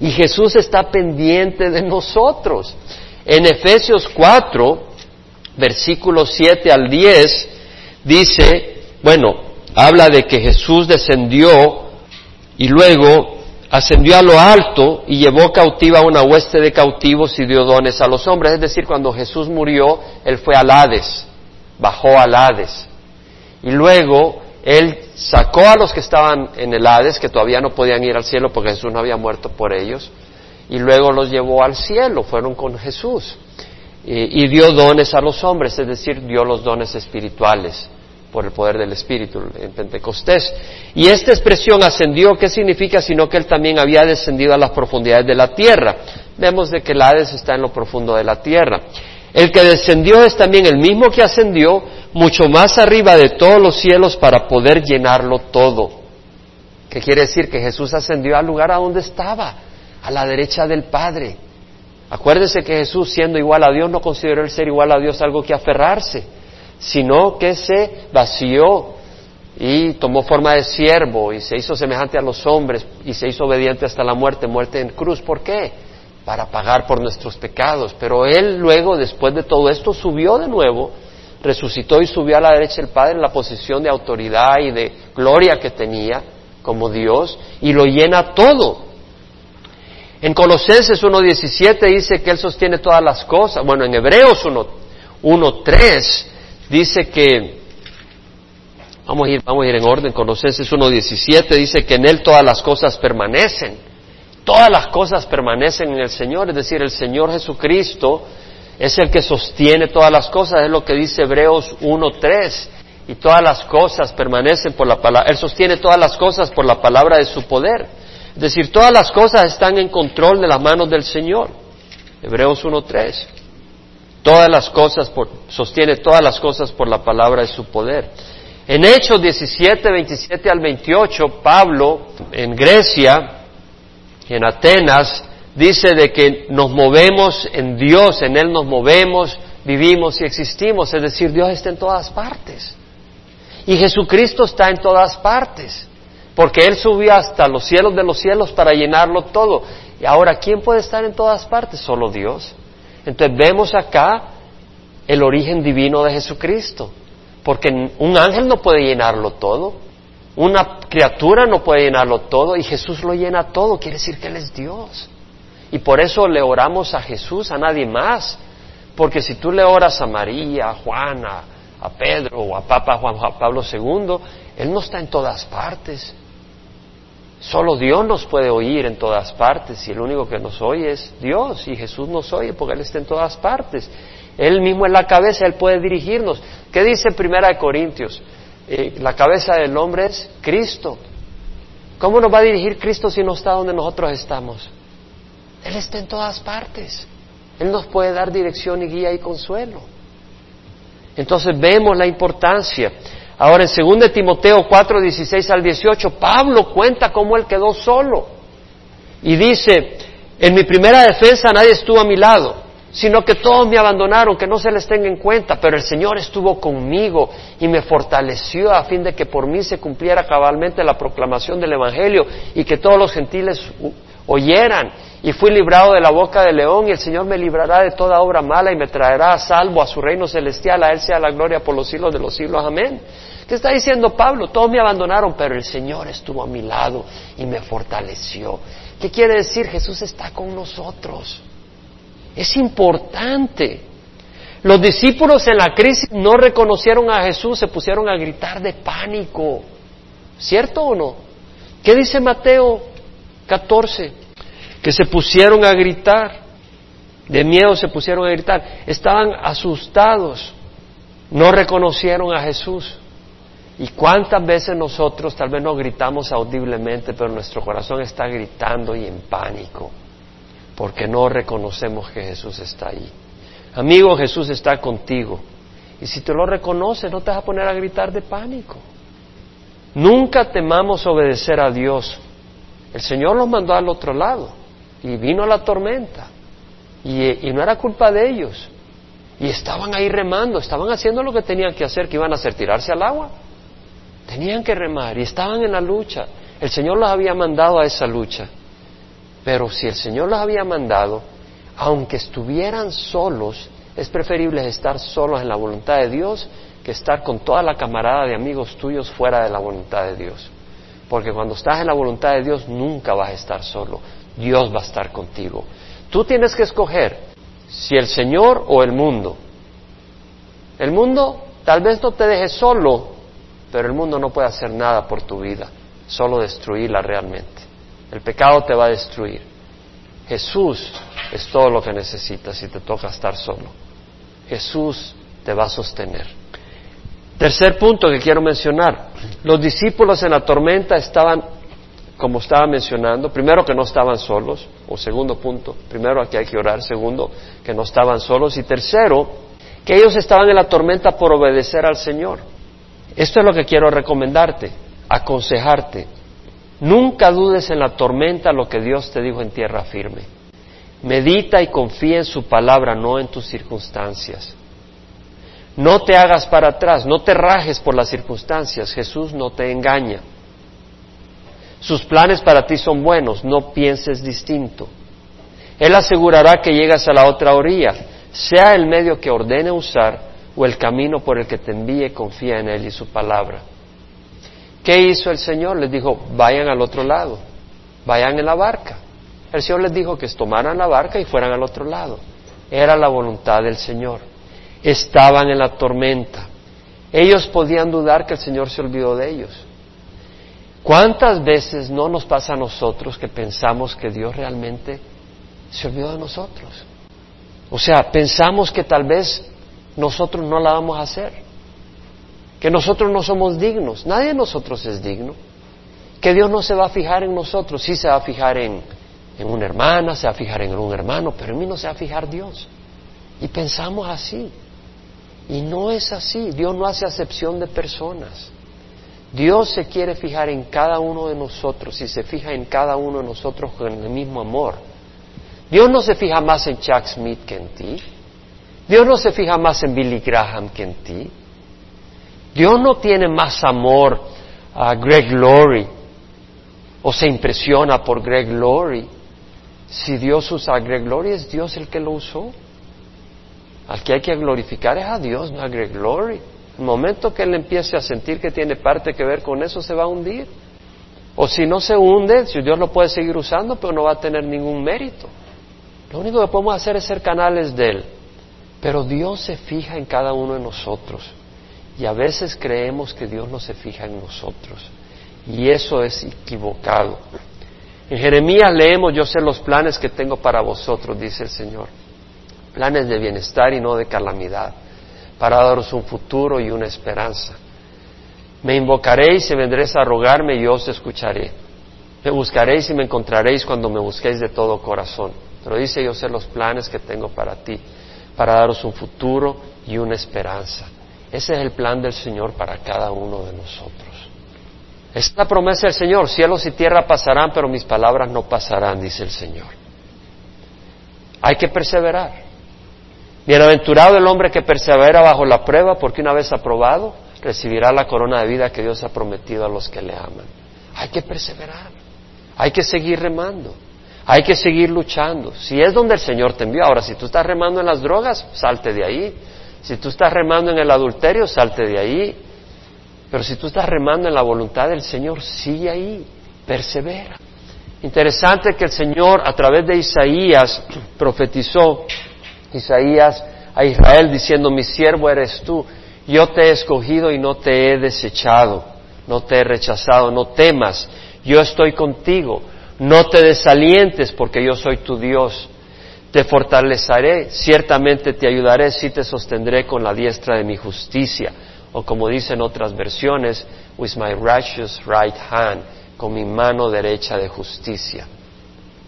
Y Jesús está pendiente de nosotros. En Efesios 4, versículos 7 al 10, dice, bueno, habla de que Jesús descendió y luego ascendió a lo alto y llevó cautiva una hueste de cautivos y dio dones a los hombres. Es decir, cuando Jesús murió, Él fue al Hades, bajó al Hades. Y luego Él sacó a los que estaban en el Hades, que todavía no podían ir al cielo porque Jesús no había muerto por ellos, y luego los llevó al cielo, fueron con Jesús. Y, y dio dones a los hombres, es decir, dio los dones espirituales por el poder del Espíritu en Pentecostés. Y esta expresión ascendió, ¿qué significa? Sino que él también había descendido a las profundidades de la tierra. Vemos de que el Hades está en lo profundo de la tierra. El que descendió es también el mismo que ascendió mucho más arriba de todos los cielos para poder llenarlo todo. ¿Qué quiere decir? Que Jesús ascendió al lugar a donde estaba, a la derecha del Padre. Acuérdese que Jesús, siendo igual a Dios, no consideró el ser igual a Dios algo que aferrarse sino que se vació y tomó forma de siervo y se hizo semejante a los hombres y se hizo obediente hasta la muerte, muerte en cruz. ¿Por qué? Para pagar por nuestros pecados. Pero él luego, después de todo esto, subió de nuevo, resucitó y subió a la derecha del Padre en la posición de autoridad y de gloria que tenía como Dios y lo llena todo. En Colosenses 1.17 dice que Él sostiene todas las cosas. Bueno, en Hebreos 1.3 dice que, vamos a ir, vamos a ir en orden, Colosenses 1.17 dice que en Él todas las cosas permanecen, todas las cosas permanecen en el Señor, es decir, el Señor Jesucristo es el que sostiene todas las cosas, es lo que dice Hebreos 1.3, y todas las cosas permanecen por la palabra, Él sostiene todas las cosas por la palabra de su poder, es decir, todas las cosas están en control de las manos del Señor, Hebreos 1.3. Todas las cosas por, sostiene todas las cosas por la palabra de su poder. En Hechos 17, 27 al 28, Pablo en Grecia, en Atenas, dice de que nos movemos en Dios, en Él nos movemos, vivimos y existimos, es decir, Dios está en todas partes. Y Jesucristo está en todas partes, porque Él subió hasta los cielos de los cielos para llenarlo todo. Y ahora, ¿quién puede estar en todas partes? Solo Dios. Entonces vemos acá el origen divino de Jesucristo, porque un ángel no puede llenarlo todo, una criatura no puede llenarlo todo y Jesús lo llena todo, quiere decir que Él es Dios. Y por eso le oramos a Jesús, a nadie más, porque si tú le oras a María, a Juana, a Pedro o a Papa Juan Pablo II, Él no está en todas partes. Solo Dios nos puede oír en todas partes y el único que nos oye es Dios y Jesús nos oye porque Él está en todas partes. Él mismo es la cabeza, Él puede dirigirnos. ¿Qué dice Primera de Corintios? Eh, la cabeza del hombre es Cristo. ¿Cómo nos va a dirigir Cristo si no está donde nosotros estamos? Él está en todas partes. Él nos puede dar dirección y guía y consuelo. Entonces vemos la importancia. Ahora, en 2 Timoteo 4, 16 al 18, Pablo cuenta cómo él quedó solo. Y dice, en mi primera defensa nadie estuvo a mi lado, sino que todos me abandonaron, que no se les tenga en cuenta, pero el Señor estuvo conmigo y me fortaleció a fin de que por mí se cumpliera cabalmente la proclamación del Evangelio y que todos los gentiles oyeran y fui librado de la boca del león y el Señor me librará de toda obra mala y me traerá a salvo a su reino celestial, a Él sea la gloria por los siglos de los siglos, amén. ¿Qué está diciendo Pablo? Todos me abandonaron, pero el Señor estuvo a mi lado y me fortaleció. ¿Qué quiere decir? Jesús está con nosotros. Es importante. Los discípulos en la crisis no reconocieron a Jesús, se pusieron a gritar de pánico. ¿Cierto o no? ¿Qué dice Mateo 14? Que se pusieron a gritar. De miedo se pusieron a gritar. Estaban asustados. No reconocieron a Jesús. ¿Y cuántas veces nosotros tal vez no gritamos audiblemente, pero nuestro corazón está gritando y en pánico, porque no reconocemos que Jesús está ahí? Amigo, Jesús está contigo Y si te lo reconoces, no te vas a poner a gritar de pánico. Nunca temamos obedecer a Dios. El Señor los mandó al otro lado y vino la tormenta. Y, y, no era culpa de ellos. Y estaban ahí remando, estaban haciendo lo que tenían que hacer, que iban a hacer, tirarse al agua. Tenían que remar y estaban en la lucha. El Señor los había mandado a esa lucha. Pero si el Señor los había mandado, aunque estuvieran solos, es preferible estar solos en la voluntad de Dios que estar con toda la camarada de amigos tuyos fuera de la voluntad de Dios. Porque cuando estás en la voluntad de Dios nunca vas a estar solo. Dios va a estar contigo. Tú tienes que escoger si el Señor o el mundo. El mundo tal vez no te deje solo, pero el mundo no puede hacer nada por tu vida, solo destruirla realmente. El pecado te va a destruir. Jesús es todo lo que necesitas si te toca estar solo. Jesús te va a sostener. Tercer punto que quiero mencionar. Los discípulos en la tormenta estaban, como estaba mencionando, primero que no estaban solos, o segundo punto, primero aquí hay que orar, segundo que no estaban solos, y tercero, que ellos estaban en la tormenta por obedecer al Señor. Esto es lo que quiero recomendarte, aconsejarte. Nunca dudes en la tormenta lo que Dios te dijo en tierra firme. Medita y confía en su palabra, no en tus circunstancias. No te hagas para atrás, no te rajes por las circunstancias. Jesús no te engaña. Sus planes para ti son buenos, no pienses distinto. Él asegurará que llegas a la otra orilla, sea el medio que ordene usar o el camino por el que te envíe, confía en Él y su palabra. ¿Qué hizo el Señor? Les dijo, vayan al otro lado, vayan en la barca. El Señor les dijo que tomaran la barca y fueran al otro lado. Era la voluntad del Señor. Estaban en la tormenta. Ellos podían dudar que el Señor se olvidó de ellos. ¿Cuántas veces no nos pasa a nosotros que pensamos que Dios realmente se olvidó de nosotros? O sea, pensamos que tal vez nosotros no la vamos a hacer que nosotros no somos dignos, nadie de nosotros es digno, que Dios no se va a fijar en nosotros, sí se va a fijar en, en una hermana, se va a fijar en un hermano, pero en mí no se va a fijar Dios. Y pensamos así. Y no es así, Dios no hace acepción de personas. Dios se quiere fijar en cada uno de nosotros y se fija en cada uno de nosotros con el mismo amor. Dios no se fija más en Chuck Smith que en ti. Dios no se fija más en Billy Graham que en ti. Dios no tiene más amor a Greg Laurie o se impresiona por Greg Laurie. Si Dios usa a Greg Laurie, es Dios el que lo usó. Al que hay que glorificar es a Dios, no a Greg Laurie. El momento que él empiece a sentir que tiene parte que ver con eso, se va a hundir. O si no se hunde, si Dios lo puede seguir usando, pero no va a tener ningún mérito. Lo único que podemos hacer es ser canales de Él. Pero Dios se fija en cada uno de nosotros. Y a veces creemos que Dios no se fija en nosotros. Y eso es equivocado. En Jeremías leemos, yo sé los planes que tengo para vosotros, dice el Señor. Planes de bienestar y no de calamidad, para daros un futuro y una esperanza. Me invocaréis y vendréis a rogarme y yo os escucharé. Me buscaréis y me encontraréis cuando me busquéis de todo corazón. Pero dice yo sé los planes que tengo para ti, para daros un futuro y una esperanza. Ese es el plan del Señor para cada uno de nosotros. Es la promesa del Señor, cielos y tierra pasarán, pero mis palabras no pasarán, dice el Señor. Hay que perseverar. Bienaventurado el hombre que persevera bajo la prueba, porque una vez aprobado, recibirá la corona de vida que Dios ha prometido a los que le aman. Hay que perseverar. Hay que seguir remando. Hay que seguir luchando. Si es donde el Señor te envió. Ahora, si tú estás remando en las drogas, salte de ahí. Si tú estás remando en el adulterio, salte de ahí. Pero si tú estás remando en la voluntad del Señor, sigue ahí, persevera. Interesante que el Señor a través de Isaías profetizó, Isaías a Israel diciendo, mi siervo eres tú, yo te he escogido y no te he desechado, no te he rechazado, no temas, yo estoy contigo, no te desalientes porque yo soy tu Dios, te fortaleceré, ciertamente te ayudaré, sí te sostendré con la diestra de mi justicia. O como dicen otras versiones, with my righteous right hand, con mi mano derecha de justicia.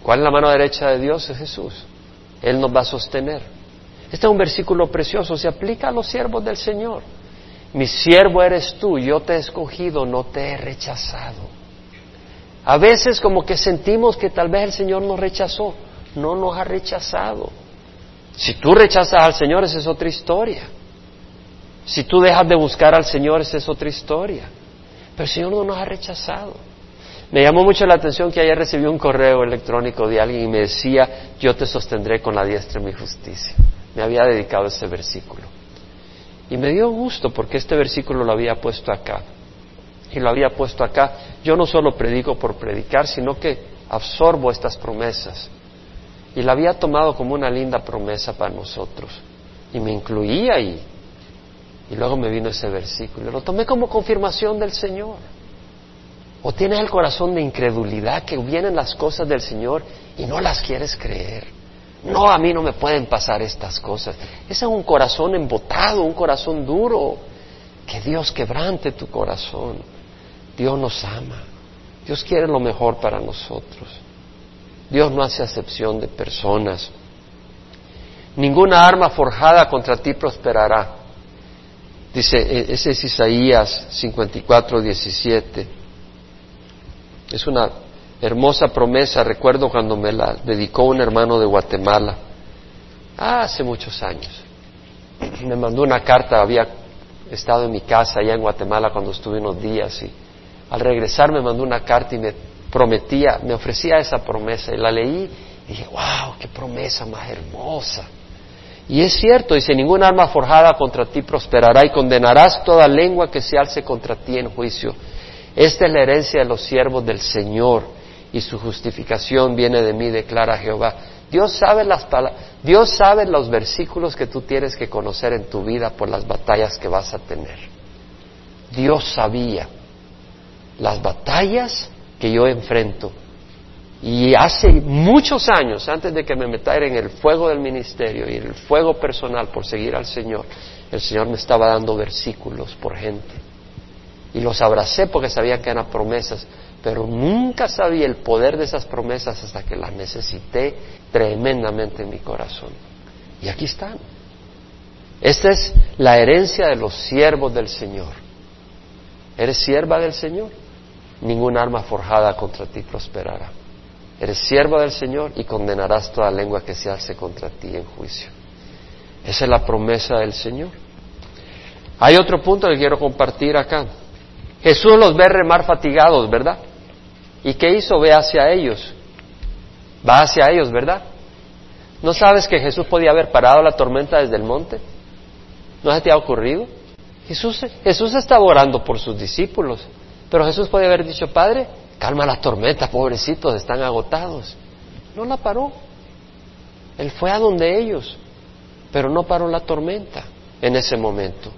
¿Cuál es la mano derecha de Dios? Es Jesús. Él nos va a sostener. Este es un versículo precioso, se aplica a los siervos del Señor. Mi siervo eres tú, yo te he escogido, no te he rechazado. A veces como que sentimos que tal vez el Señor nos rechazó, no nos ha rechazado. Si tú rechazas al Señor, esa es otra historia. Si tú dejas de buscar al Señor, esa es otra historia. Pero el Señor no nos ha rechazado. Me llamó mucho la atención que ayer recibí un correo electrónico de alguien y me decía, yo te sostendré con la diestra de mi justicia. Me había dedicado ese versículo. Y me dio gusto porque este versículo lo había puesto acá. Y lo había puesto acá. Yo no solo predico por predicar, sino que absorbo estas promesas. Y la había tomado como una linda promesa para nosotros. Y me incluía ahí. Y luego me vino ese versículo. Lo tomé como confirmación del Señor. O tienes el corazón de incredulidad que vienen las cosas del Señor y no las quieres creer. No, a mí no me pueden pasar estas cosas. Ese es un corazón embotado, un corazón duro. Que Dios quebrante tu corazón. Dios nos ama. Dios quiere lo mejor para nosotros. Dios no hace acepción de personas. Ninguna arma forjada contra ti prosperará. Dice, e, ese es Isaías 54, 17. Es una hermosa promesa, recuerdo cuando me la dedicó un hermano de Guatemala, hace muchos años. Me mandó una carta, había estado en mi casa allá en Guatemala cuando estuve unos días y al regresar me mandó una carta y me prometía, me ofrecía esa promesa y la leí y dije, wow, qué promesa más hermosa. Y es cierto, dice, ningún arma forjada contra ti prosperará y condenarás toda lengua que se alce contra ti en juicio. Esta es la herencia de los siervos del Señor y su justificación viene de mí, declara Jehová. Dios sabe, las Dios sabe los versículos que tú tienes que conocer en tu vida por las batallas que vas a tener. Dios sabía las batallas que yo enfrento. Y hace muchos años, antes de que me metiera en el fuego del ministerio y el fuego personal por seguir al Señor, el Señor me estaba dando versículos por gente y los abracé porque sabía que eran promesas, pero nunca sabía el poder de esas promesas hasta que las necesité tremendamente en mi corazón. Y aquí están. Esta es la herencia de los siervos del Señor. ¿Eres sierva del Señor? Ningún arma forjada contra ti prosperará. Eres sierva del Señor y condenarás toda lengua que se hace contra ti en juicio. Esa es la promesa del Señor. Hay otro punto que quiero compartir acá. Jesús los ve remar fatigados, ¿verdad? ¿Y qué hizo? Ve hacia ellos. Va hacia ellos, ¿verdad? ¿No sabes que Jesús podía haber parado la tormenta desde el monte? ¿No se te ha ocurrido? Jesús, Jesús estaba orando por sus discípulos, pero Jesús podía haber dicho, Padre, calma la tormenta, pobrecitos, están agotados. No la paró. Él fue a donde ellos, pero no paró la tormenta en ese momento.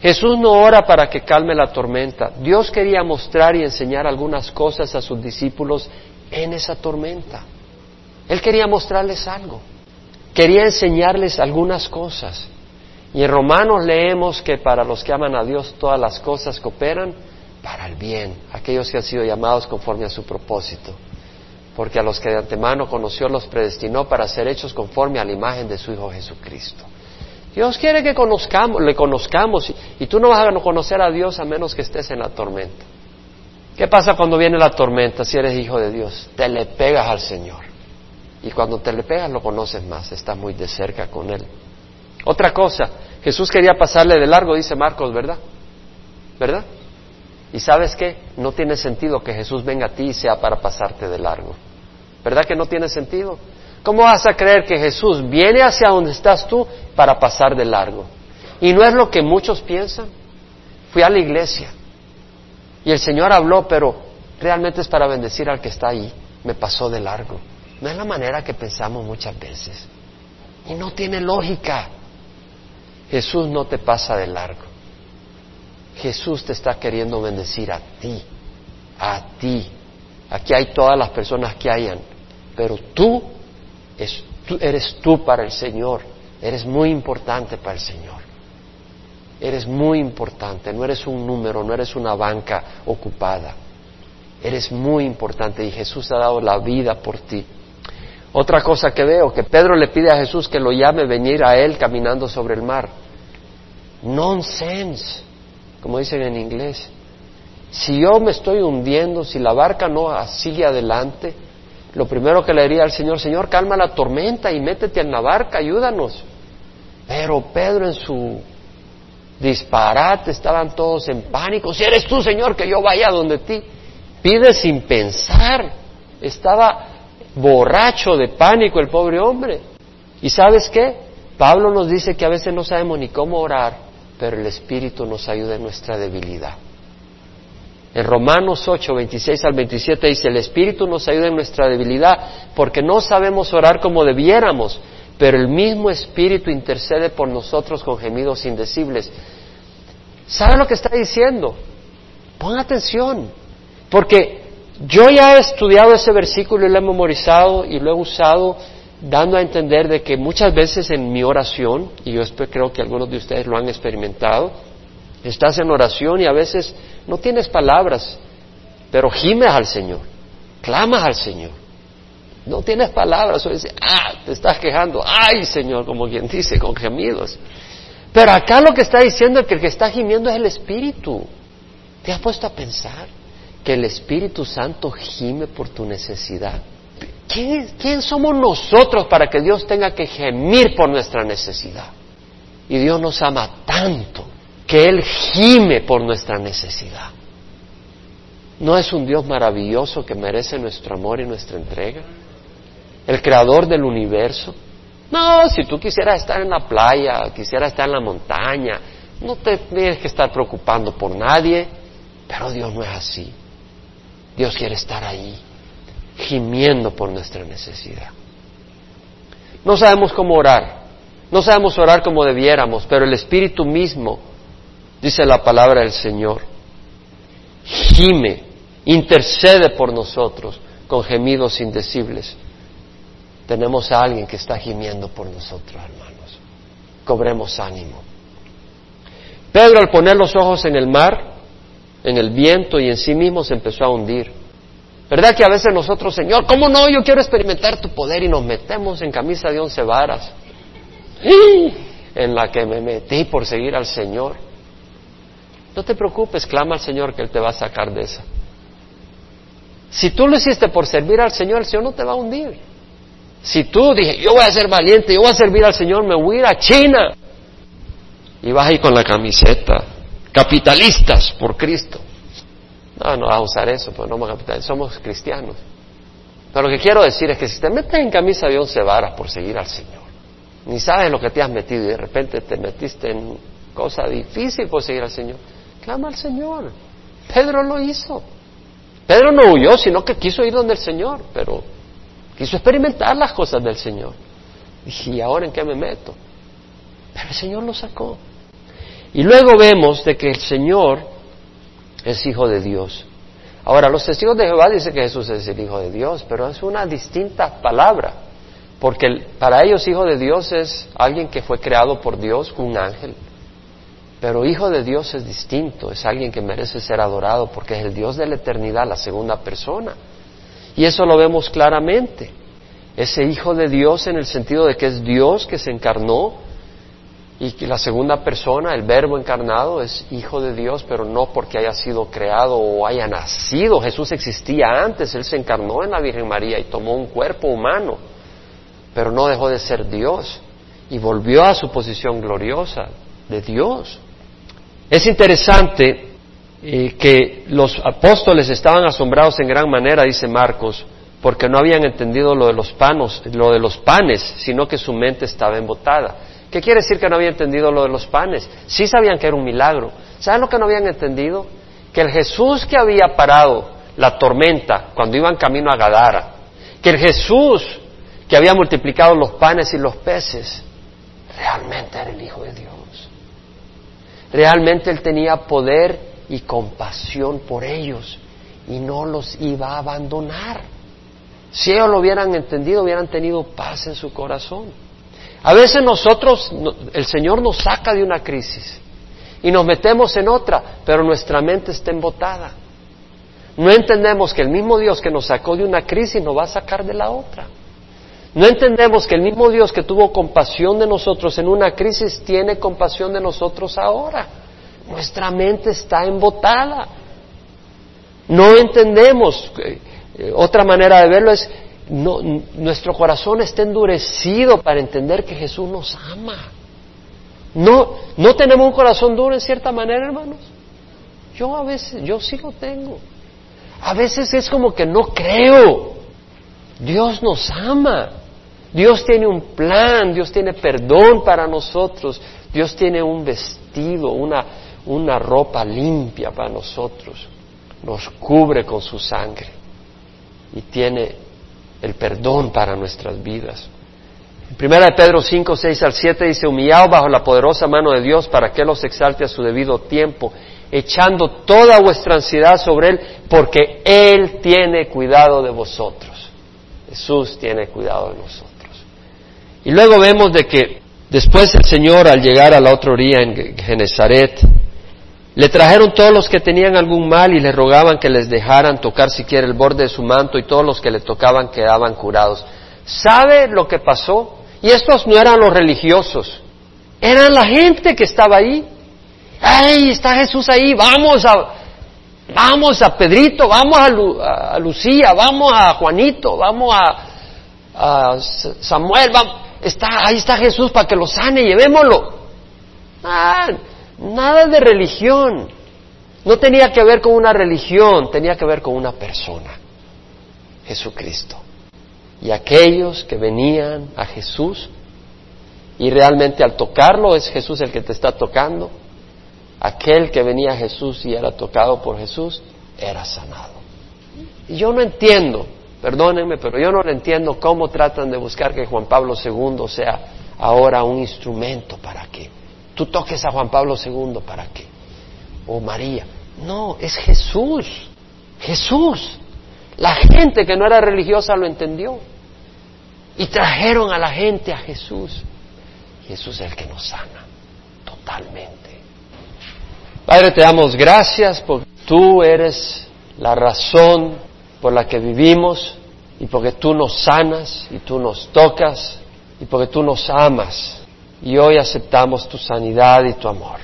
Jesús no ora para que calme la tormenta. Dios quería mostrar y enseñar algunas cosas a sus discípulos en esa tormenta. Él quería mostrarles algo. Quería enseñarles algunas cosas. Y en Romanos leemos que para los que aman a Dios todas las cosas cooperan para el bien, aquellos que han sido llamados conforme a su propósito. Porque a los que de antemano conoció los predestinó para ser hechos conforme a la imagen de su Hijo Jesucristo. Dios quiere que conozcamos, le conozcamos y, tú no vas a conocer a Dios a menos que estés en la tormenta. ¿Qué pasa cuando viene la tormenta si eres hijo de Dios? Te le pegas al Señor. Y cuando te le pegas lo conoces más, estás muy de cerca con Él. Otra cosa, Jesús quería pasarle de largo, dice Marcos, ¿verdad? ¿Verdad? Y sabes qué? No tiene sentido que Jesús venga a ti y sea para pasarte de largo. ¿Verdad que no tiene sentido? ¿Cómo vas a creer que Jesús viene hacia donde estás tú para pasar de largo? Y no es lo que muchos piensan. Fui a la iglesia y el Señor habló, pero realmente es para bendecir al que está ahí. Me pasó de largo. No es la manera que pensamos muchas veces. Y no tiene lógica. Jesús no te pasa de largo. Jesús te está queriendo bendecir a ti, a ti. Aquí hay todas las personas que hayan, pero tú eres tú para el Señor, eres muy importante para el Señor. Eres muy importante, no eres un número, no eres una banca ocupada. Eres muy importante y Jesús ha dado la vida por ti. Otra cosa que veo, que Pedro le pide a Jesús que lo llame venir a él caminando sobre el mar. Nonsense, como dicen en inglés. Si yo me estoy hundiendo, si la barca no sigue adelante, lo primero que le diría al Señor, Señor, calma la tormenta y métete en la barca, ayúdanos. Pero Pedro en su disparate estaban todos en pánico. Si eres tú, Señor, que yo vaya donde ti. Pide sin pensar. Estaba borracho de pánico el pobre hombre. ¿Y sabes qué? Pablo nos dice que a veces no sabemos ni cómo orar, pero el Espíritu nos ayuda en nuestra debilidad. En Romanos 8, 26 al 27 dice, el Espíritu nos ayuda en nuestra debilidad porque no sabemos orar como debiéramos, pero el mismo Espíritu intercede por nosotros con gemidos indecibles. ¿Sabe lo que está diciendo? Pon atención, porque yo ya he estudiado ese versículo y lo he memorizado y lo he usado dando a entender de que muchas veces en mi oración, y yo creo que algunos de ustedes lo han experimentado, estás en oración y a veces no tienes palabras, pero gimes al Señor, clamas al Señor. No tienes palabras, o dices, ah, te estás quejando, ay Señor, como quien dice, con gemidos. Pero acá lo que está diciendo es que el que está gimiendo es el Espíritu. ¿Te has puesto a pensar que el Espíritu Santo gime por tu necesidad? ¿Quién, ¿Quién somos nosotros para que Dios tenga que gemir por nuestra necesidad? Y Dios nos ama tanto que Él gime por nuestra necesidad. ¿No es un Dios maravilloso que merece nuestro amor y nuestra entrega? El creador del universo. No, si tú quisieras estar en la playa, quisieras estar en la montaña, no te tienes que estar preocupando por nadie, pero Dios no es así. Dios quiere estar ahí, gimiendo por nuestra necesidad. No sabemos cómo orar, no sabemos orar como debiéramos, pero el Espíritu mismo, dice la palabra del Señor, gime, intercede por nosotros con gemidos indecibles tenemos a alguien que está gimiendo por nosotros, hermanos. Cobremos ánimo. Pedro al poner los ojos en el mar, en el viento y en sí mismo se empezó a hundir. ¿Verdad que a veces nosotros, Señor, ¿cómo no? Yo quiero experimentar tu poder y nos metemos en camisa de once varas. En la que me metí por seguir al Señor. No te preocupes, clama al Señor que Él te va a sacar de esa. Si tú lo hiciste por servir al Señor, el Señor no te va a hundir. Si tú dije, yo voy a ser valiente, yo voy a servir al Señor, me voy a ir a China. Y vas ahí con la camiseta, capitalistas por Cristo. No, no vas a usar eso, pues no somos capitalistas, somos cristianos. Pero lo que quiero decir es que si te metes en camisa de once varas por seguir al Señor, ni sabes lo que te has metido y de repente te metiste en cosa difícil por seguir al Señor, clama al Señor. Pedro lo hizo. Pedro no huyó, sino que quiso ir donde el Señor, pero Quiso experimentar las cosas del Señor. Dije, ¿y ahora en qué me meto? Pero el Señor lo sacó. Y luego vemos de que el Señor es hijo de Dios. Ahora, los testigos de Jehová dicen que Jesús es el hijo de Dios, pero es una distinta palabra, porque para ellos hijo de Dios es alguien que fue creado por Dios, un ángel. Pero hijo de Dios es distinto, es alguien que merece ser adorado porque es el Dios de la eternidad, la segunda persona. Y eso lo vemos claramente. Ese Hijo de Dios en el sentido de que es Dios que se encarnó y que la segunda persona, el Verbo encarnado, es Hijo de Dios, pero no porque haya sido creado o haya nacido. Jesús existía antes, Él se encarnó en la Virgen María y tomó un cuerpo humano, pero no dejó de ser Dios y volvió a su posición gloriosa de Dios. Es interesante y que los apóstoles estaban asombrados en gran manera, dice Marcos, porque no habían entendido lo de los panos, lo de los panes, sino que su mente estaba embotada. ¿Qué quiere decir que no habían entendido lo de los panes? Sí sabían que era un milagro. ¿Saben lo que no habían entendido? Que el Jesús que había parado la tormenta cuando iban camino a Gadara, que el Jesús que había multiplicado los panes y los peces, realmente era el Hijo de Dios. Realmente Él tenía poder y compasión por ellos y no los iba a abandonar. Si ellos lo hubieran entendido, hubieran tenido paz en su corazón. A veces nosotros, el Señor nos saca de una crisis y nos metemos en otra, pero nuestra mente está embotada. No entendemos que el mismo Dios que nos sacó de una crisis nos va a sacar de la otra. No entendemos que el mismo Dios que tuvo compasión de nosotros en una crisis tiene compasión de nosotros ahora. Nuestra mente está embotada. No entendemos. Eh, otra manera de verlo es, no, nuestro corazón está endurecido para entender que Jesús nos ama. No, no tenemos un corazón duro en cierta manera, hermanos. Yo a veces, yo sí lo tengo. A veces es como que no creo. Dios nos ama. Dios tiene un plan, Dios tiene perdón para nosotros, Dios tiene un vestido, una, una ropa limpia para nosotros, nos cubre con su sangre y tiene el perdón para nuestras vidas. En primera de Pedro 5, 6 al 7 dice, humillado bajo la poderosa mano de Dios para que los exalte a su debido tiempo, echando toda vuestra ansiedad sobre Él, porque Él tiene cuidado de vosotros. Jesús tiene cuidado de nosotros. Y luego vemos de que después el Señor, al llegar a la otra orilla en Genezaret, le trajeron todos los que tenían algún mal y le rogaban que les dejaran tocar siquiera el borde de su manto y todos los que le tocaban quedaban curados. ¿Sabe lo que pasó? Y estos no eran los religiosos, eran la gente que estaba ahí. ¡Ay, está Jesús ahí! Vamos a, vamos a Pedrito, vamos a, Lucía, vamos a Juanito, vamos a, Samuel, vamos está, ahí está Jesús para que lo sane, llevémoslo. Ah, nada de religión. No tenía que ver con una religión, tenía que ver con una persona, Jesucristo. Y aquellos que venían a Jesús, y realmente al tocarlo es Jesús el que te está tocando, aquel que venía a Jesús y era tocado por Jesús, era sanado. Y yo no entiendo Perdónenme, pero yo no entiendo cómo tratan de buscar que Juan Pablo II sea ahora un instrumento para qué. Tú toques a Juan Pablo II para qué. O María. No, es Jesús. Jesús. La gente que no era religiosa lo entendió. Y trajeron a la gente a Jesús. Jesús es el que nos sana totalmente. Padre, te damos gracias porque tú eres la razón por la que vivimos y porque tú nos sanas y tú nos tocas y porque tú nos amas. Y hoy aceptamos tu sanidad y tu amor.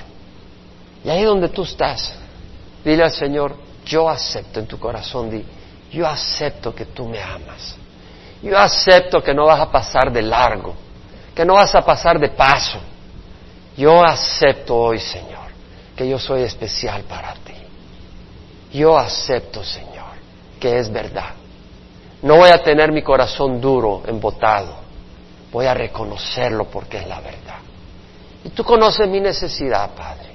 Y ahí donde tú estás, dile al Señor, yo acepto en tu corazón, di, yo acepto que tú me amas. Yo acepto que no vas a pasar de largo, que no vas a pasar de paso. Yo acepto hoy, Señor, que yo soy especial para ti. Yo acepto, Señor que es verdad. No voy a tener mi corazón duro, embotado. Voy a reconocerlo porque es la verdad. Y tú conoces mi necesidad, Padre.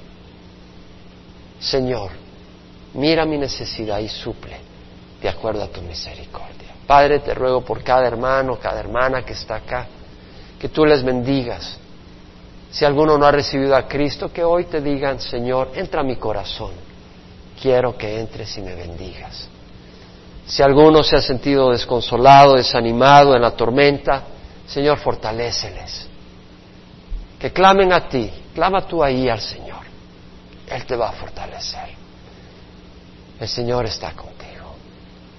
Señor, mira mi necesidad y suple de acuerdo a tu misericordia. Padre, te ruego por cada hermano, cada hermana que está acá, que tú les bendigas. Si alguno no ha recibido a Cristo, que hoy te digan, Señor, entra a mi corazón. Quiero que entres y me bendigas. Si alguno se ha sentido desconsolado, desanimado en la tormenta, Señor, fortaléceles. Que clamen a ti, clama tú ahí al Señor. Él te va a fortalecer. El Señor está contigo.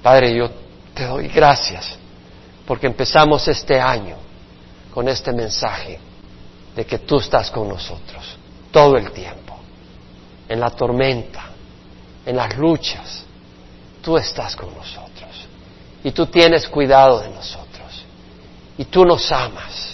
Padre, yo te doy gracias porque empezamos este año con este mensaje de que tú estás con nosotros todo el tiempo, en la tormenta, en las luchas, tú estás con nosotros y tú tienes cuidado de nosotros y tú nos amas